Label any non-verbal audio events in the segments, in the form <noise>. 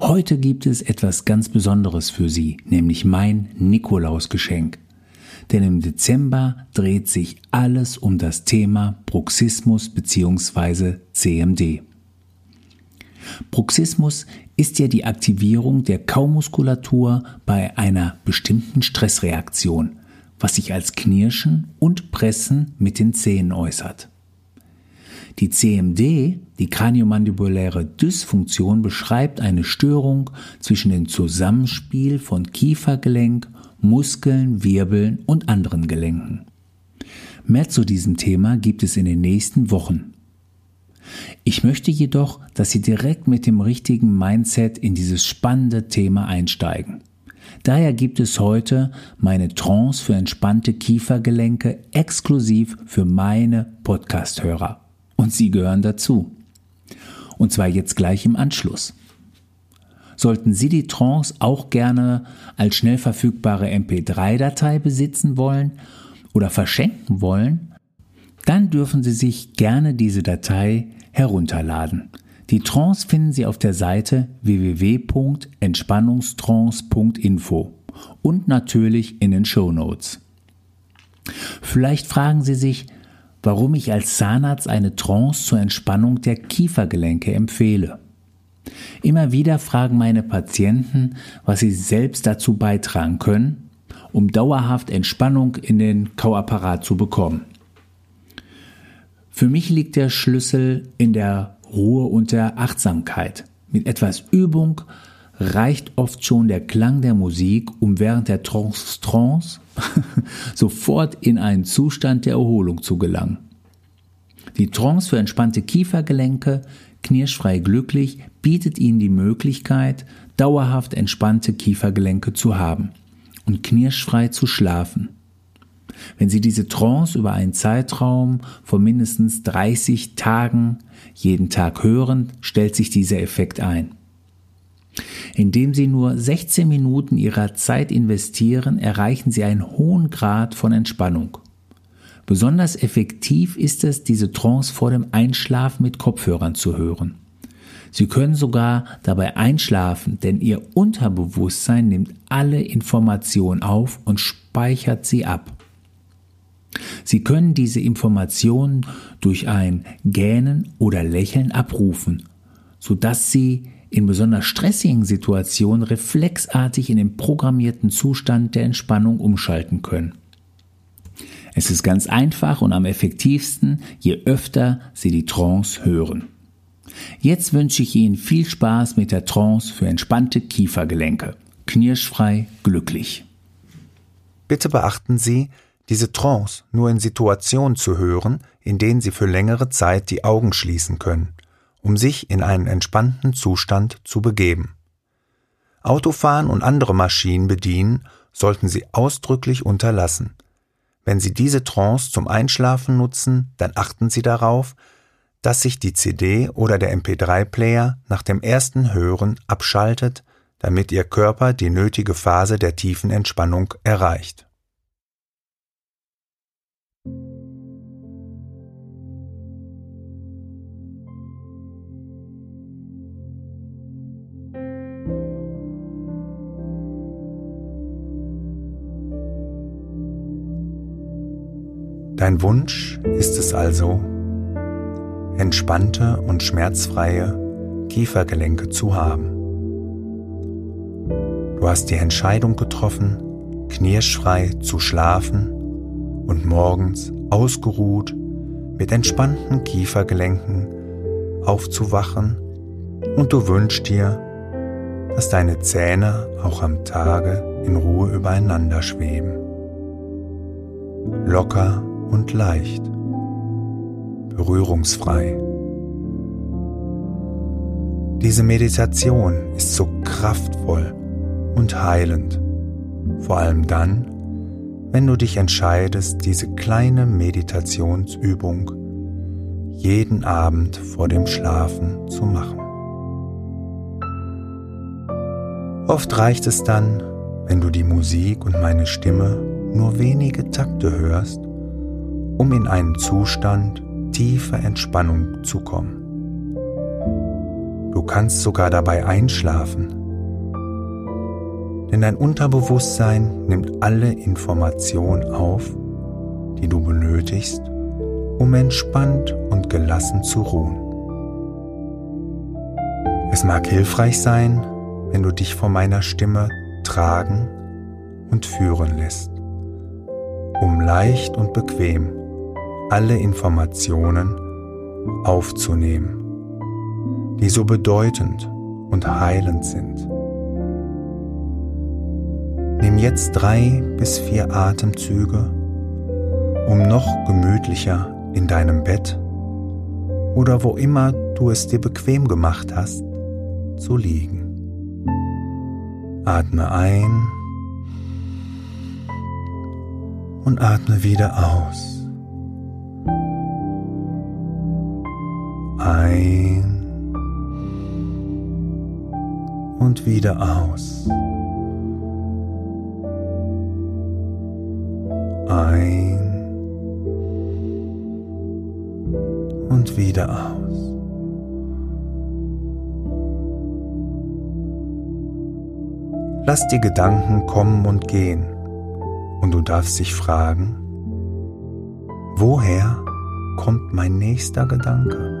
Heute gibt es etwas ganz Besonderes für Sie, nämlich mein Nikolausgeschenk. Denn im Dezember dreht sich alles um das Thema Bruxismus bzw. CMD. Bruxismus ist ja die Aktivierung der Kaumuskulatur bei einer bestimmten Stressreaktion, was sich als Knirschen und Pressen mit den Zähnen äußert. Die CMD, die kraniomandibuläre Dysfunktion, beschreibt eine Störung zwischen dem Zusammenspiel von Kiefergelenk, Muskeln, Wirbeln und anderen Gelenken. Mehr zu diesem Thema gibt es in den nächsten Wochen. Ich möchte jedoch, dass Sie direkt mit dem richtigen Mindset in dieses spannende Thema einsteigen. Daher gibt es heute meine Trance für entspannte Kiefergelenke exklusiv für meine Podcast-Hörer und Sie gehören dazu. Und zwar jetzt gleich im Anschluss. Sollten Sie die Trance auch gerne als schnell verfügbare MP3-Datei besitzen wollen oder verschenken wollen, dann dürfen Sie sich gerne diese Datei herunterladen. Die Trance finden Sie auf der Seite www.entspannungstrance.info und natürlich in den Show Notes. Vielleicht fragen Sie sich, warum ich als Zahnarzt eine Trance zur Entspannung der Kiefergelenke empfehle. Immer wieder fragen meine Patienten, was sie selbst dazu beitragen können, um dauerhaft Entspannung in den Kauapparat zu bekommen. Für mich liegt der Schlüssel in der Ruhe und der Achtsamkeit. Mit etwas Übung reicht oft schon der Klang der Musik, um während der Trance, Trance <laughs> sofort in einen Zustand der Erholung zu gelangen. Die Trance für entspannte Kiefergelenke, knirschfrei glücklich, bietet Ihnen die Möglichkeit, dauerhaft entspannte Kiefergelenke zu haben und knirschfrei zu schlafen. Wenn Sie diese Trance über einen Zeitraum von mindestens 30 Tagen jeden Tag hören, stellt sich dieser Effekt ein. Indem Sie nur 16 Minuten Ihrer Zeit investieren, erreichen Sie einen hohen Grad von Entspannung. Besonders effektiv ist es, diese Trance vor dem Einschlafen mit Kopfhörern zu hören. Sie können sogar dabei einschlafen, denn Ihr Unterbewusstsein nimmt alle Informationen auf und speichert sie ab. Sie können diese Informationen durch ein Gähnen oder Lächeln abrufen, sodass Sie in besonders stressigen Situationen reflexartig in den programmierten Zustand der Entspannung umschalten können. Es ist ganz einfach und am effektivsten, je öfter Sie die Trance hören. Jetzt wünsche ich Ihnen viel Spaß mit der Trance für entspannte Kiefergelenke. Knirschfrei, glücklich. Bitte beachten Sie, diese Trance nur in Situationen zu hören, in denen Sie für längere Zeit die Augen schließen können um sich in einen entspannten Zustand zu begeben. Autofahren und andere Maschinen bedienen sollten Sie ausdrücklich unterlassen. Wenn Sie diese Trance zum Einschlafen nutzen, dann achten Sie darauf, dass sich die CD oder der MP3-Player nach dem ersten Hören abschaltet, damit Ihr Körper die nötige Phase der tiefen Entspannung erreicht. Dein Wunsch ist es also, entspannte und schmerzfreie Kiefergelenke zu haben. Du hast die Entscheidung getroffen, knirschfrei zu schlafen und morgens ausgeruht mit entspannten Kiefergelenken aufzuwachen und du wünschst dir, dass deine Zähne auch am Tage in Ruhe übereinander schweben. Locker und leicht, berührungsfrei. Diese Meditation ist so kraftvoll und heilend vor allem dann, wenn du dich entscheidest, diese kleine Meditationsübung jeden Abend vor dem Schlafen zu machen. Oft reicht es dann, wenn du die Musik und meine Stimme nur wenige Takte hörst, um in einen Zustand tiefer Entspannung zu kommen. Du kannst sogar dabei einschlafen, denn dein Unterbewusstsein nimmt alle Informationen auf, die du benötigst, um entspannt und gelassen zu ruhen. Es mag hilfreich sein, wenn du dich von meiner Stimme tragen und führen lässt, um leicht und bequem alle Informationen aufzunehmen, die so bedeutend und heilend sind. Nimm jetzt drei bis vier Atemzüge, um noch gemütlicher in deinem Bett oder wo immer du es dir bequem gemacht hast, zu liegen. Atme ein und atme wieder aus. Ein und wieder aus. Ein und wieder aus. Lass die Gedanken kommen und gehen und du darfst dich fragen, woher kommt mein nächster Gedanke?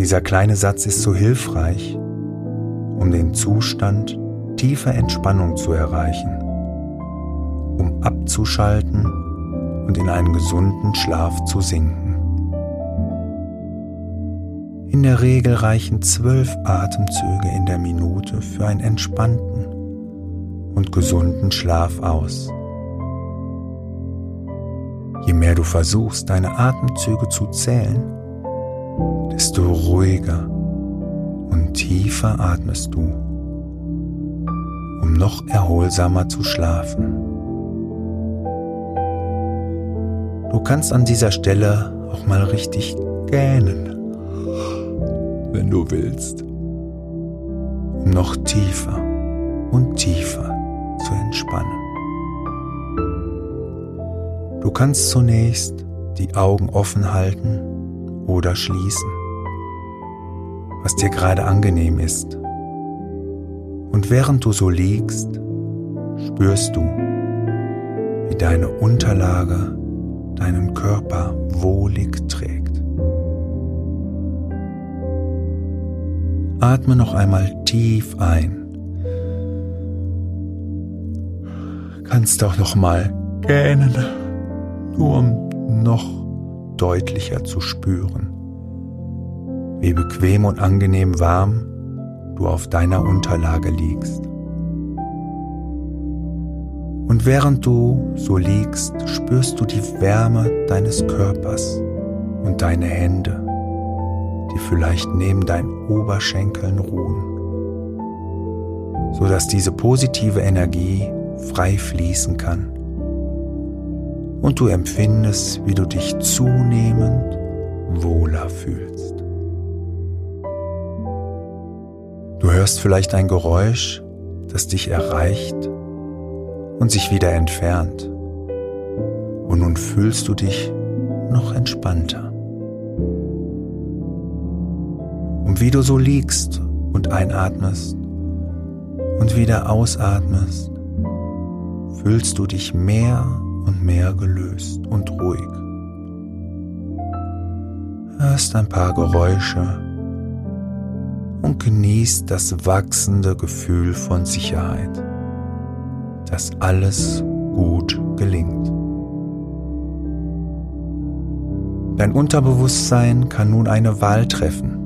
Dieser kleine Satz ist so hilfreich, um den Zustand tiefer Entspannung zu erreichen, um abzuschalten und in einen gesunden Schlaf zu sinken. In der Regel reichen zwölf Atemzüge in der Minute für einen entspannten und gesunden Schlaf aus. Je mehr du versuchst, deine Atemzüge zu zählen, desto ruhiger und tiefer atmest du, um noch erholsamer zu schlafen. Du kannst an dieser Stelle auch mal richtig gähnen wenn du willst, um noch tiefer und tiefer zu entspannen. Du kannst zunächst die Augen offen halten oder schließen, was dir gerade angenehm ist. Und während du so liegst, spürst du, wie deine Unterlage deinen Körper wohlig trägt. Atme noch einmal tief ein. Kannst auch noch mal gähnen, nur um noch deutlicher zu spüren, wie bequem und angenehm warm du auf deiner Unterlage liegst. Und während du so liegst, spürst du die Wärme deines Körpers und deine Hände die vielleicht neben deinen Oberschenkeln ruhen, sodass diese positive Energie frei fließen kann und du empfindest, wie du dich zunehmend wohler fühlst. Du hörst vielleicht ein Geräusch, das dich erreicht und sich wieder entfernt. Und nun fühlst du dich noch entspannter. Und wie du so liegst und einatmest und wieder ausatmest, fühlst du dich mehr mehr gelöst und ruhig. Hörst ein paar Geräusche und genießt das wachsende Gefühl von Sicherheit, dass alles gut gelingt. Dein Unterbewusstsein kann nun eine Wahl treffen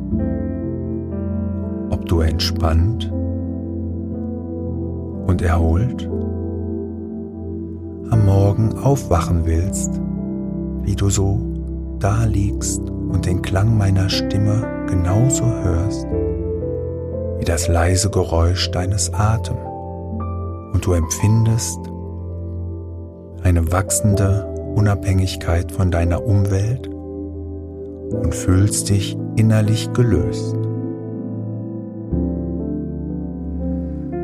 du entspannt und erholt am Morgen aufwachen willst, wie du so da liegst und den Klang meiner Stimme genauso hörst wie das leise Geräusch deines Atems und du empfindest eine wachsende Unabhängigkeit von deiner Umwelt und fühlst dich innerlich gelöst.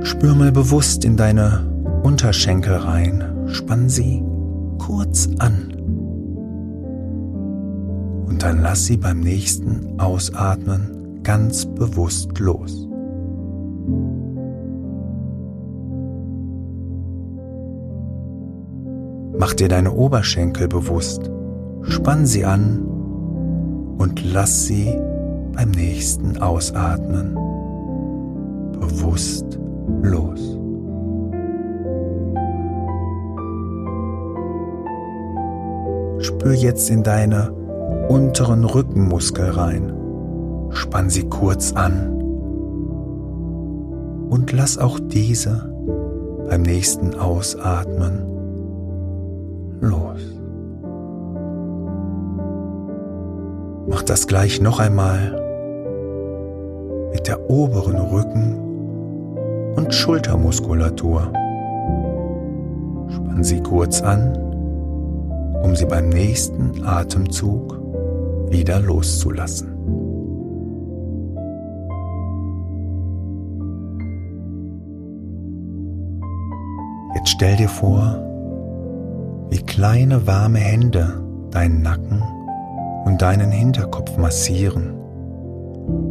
Spür mal bewusst in deine Unterschenkel rein, spann sie kurz an und dann lass sie beim nächsten Ausatmen ganz bewusst los. Mach dir deine Oberschenkel bewusst, spann sie an und lass sie beim nächsten Ausatmen bewusst los. Spür jetzt in deine unteren Rückenmuskel rein. Spann sie kurz an und lass auch diese beim nächsten Ausatmen los. Mach das gleich noch einmal mit der oberen Rücken- und Schultermuskulatur. Spann sie kurz an, um sie beim nächsten Atemzug wieder loszulassen. Jetzt stell dir vor, wie kleine warme Hände deinen Nacken und deinen Hinterkopf massieren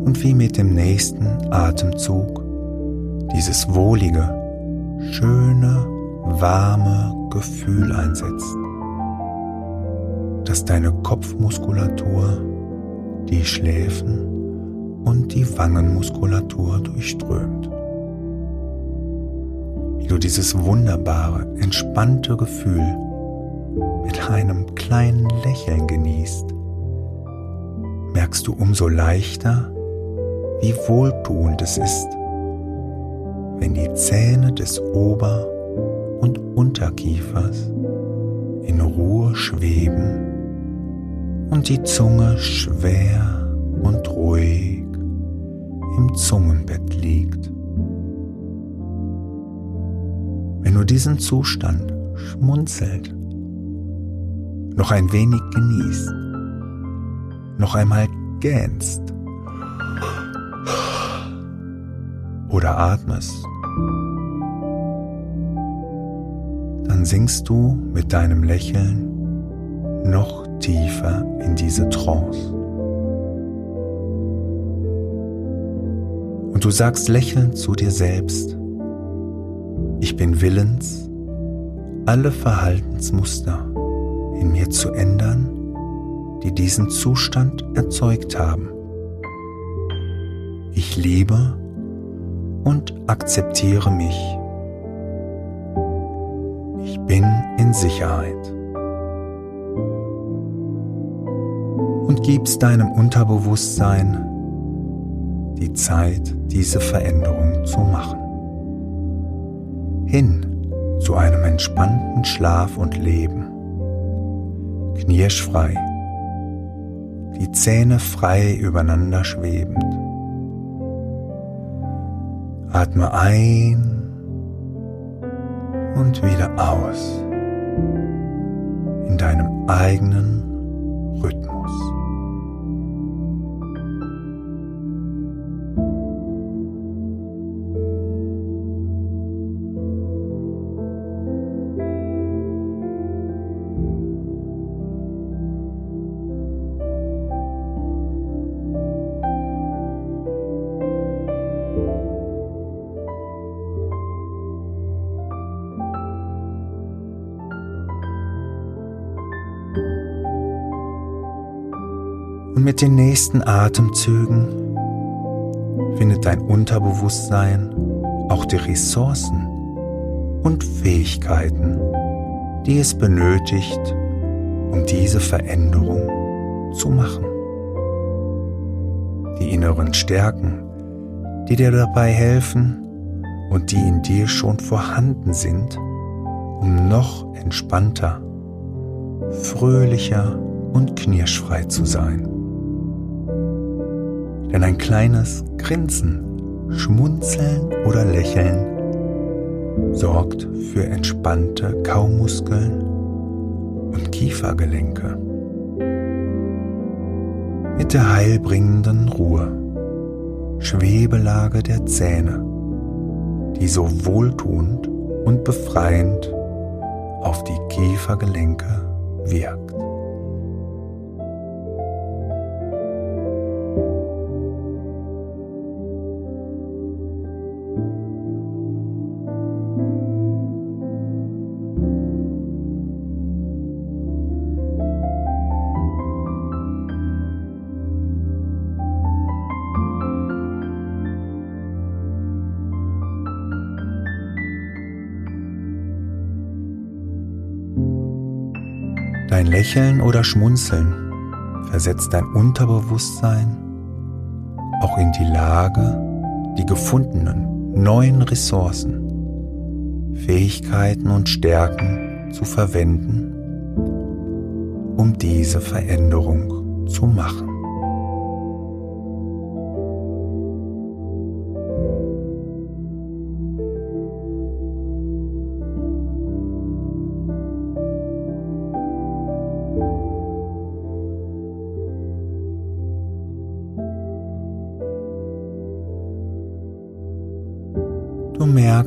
und wie mit dem nächsten Atemzug dieses wohlige, schöne, warme Gefühl einsetzt, dass deine Kopfmuskulatur, die Schläfen und die Wangenmuskulatur durchströmt. Wie du dieses wunderbare, entspannte Gefühl mit einem kleinen Lächeln genießt, merkst du umso leichter, wie wohltuend es ist, wenn die Zähne des Ober- und Unterkiefers in Ruhe schweben und die Zunge schwer und ruhig im Zungenbett liegt. Wenn du diesen Zustand schmunzelt, noch ein wenig genießt, noch einmal gähnst oder atmest, dann sinkst du mit deinem Lächeln noch tiefer in diese Trance. Und du sagst lächelnd zu dir selbst, ich bin willens, alle Verhaltensmuster in mir zu ändern, die diesen Zustand erzeugt haben. Ich liebe und akzeptiere mich. Ich bin in Sicherheit. Und gibst deinem Unterbewusstsein die Zeit, diese Veränderung zu machen. Hin zu einem entspannten Schlaf und Leben. Knirschfrei. Die Zähne frei übereinander schwebend. Atme ein und wieder aus in deinem eigenen Rhythmus. Mit den nächsten Atemzügen findet dein Unterbewusstsein auch die Ressourcen und Fähigkeiten, die es benötigt, um diese Veränderung zu machen. Die inneren Stärken, die dir dabei helfen und die in dir schon vorhanden sind, um noch entspannter, fröhlicher und knirschfrei zu sein. Denn ein kleines Grinsen, Schmunzeln oder Lächeln sorgt für entspannte Kaumuskeln und Kiefergelenke. Mit der heilbringenden Ruhe, Schwebelage der Zähne, die so wohltuend und befreiend auf die Kiefergelenke wirkt. Dein Lächeln oder Schmunzeln versetzt dein Unterbewusstsein auch in die Lage, die gefundenen neuen Ressourcen, Fähigkeiten und Stärken zu verwenden, um diese Veränderung zu machen.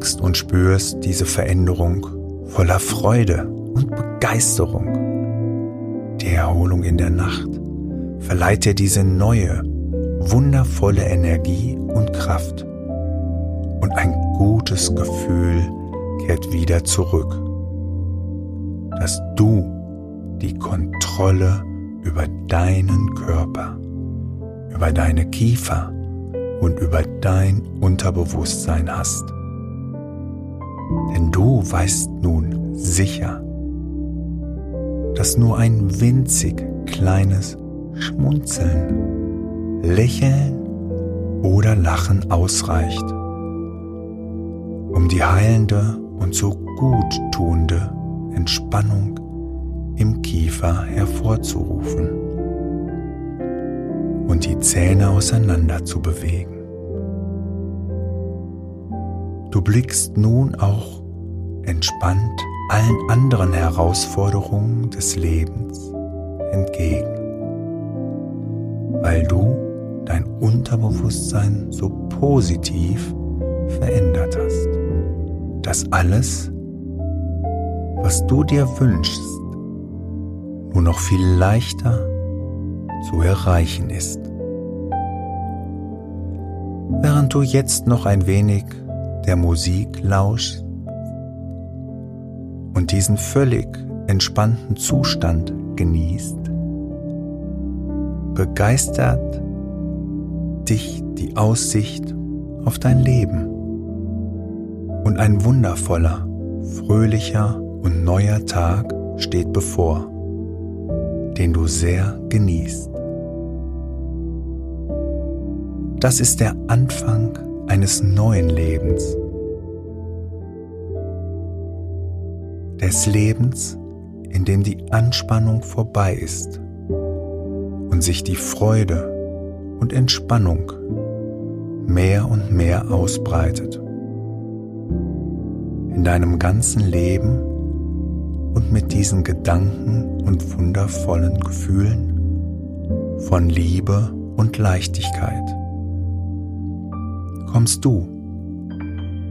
Merkst und spürst diese Veränderung voller Freude und Begeisterung. Die Erholung in der Nacht verleiht dir diese neue, wundervolle Energie und Kraft. Und ein gutes Gefühl kehrt wieder zurück, dass du die Kontrolle über deinen Körper, über deine Kiefer und über dein Unterbewusstsein hast. Denn du weißt nun sicher, dass nur ein winzig kleines Schmunzeln, Lächeln oder Lachen ausreicht, um die heilende und so gut tuende Entspannung im Kiefer hervorzurufen und die Zähne auseinander zu bewegen. Du blickst nun auch entspannt allen anderen Herausforderungen des Lebens entgegen, weil du dein Unterbewusstsein so positiv verändert hast, dass alles, was du dir wünschst, nur noch viel leichter zu erreichen ist. Während du jetzt noch ein wenig der Musik lauscht und diesen völlig entspannten Zustand genießt, begeistert dich die Aussicht auf dein Leben und ein wundervoller, fröhlicher und neuer Tag steht bevor, den du sehr genießt. Das ist der Anfang eines neuen Lebens. Des Lebens, in dem die Anspannung vorbei ist und sich die Freude und Entspannung mehr und mehr ausbreitet. In deinem ganzen Leben und mit diesen Gedanken und wundervollen Gefühlen von Liebe und Leichtigkeit kommst du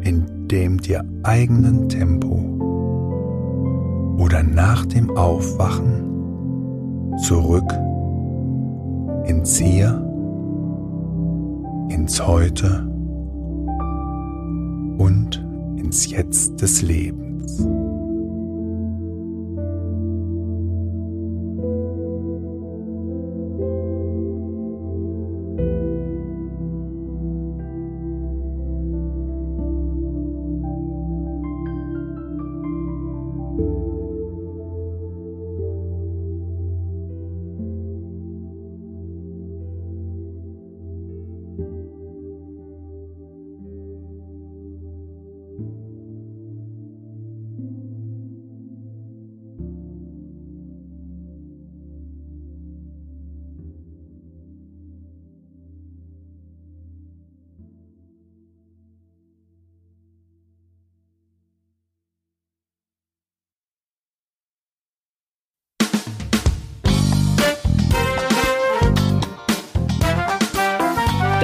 in dem dir eigenen Tempo oder nach dem Aufwachen zurück ins Hier, ins Heute und ins Jetzt des Lebens.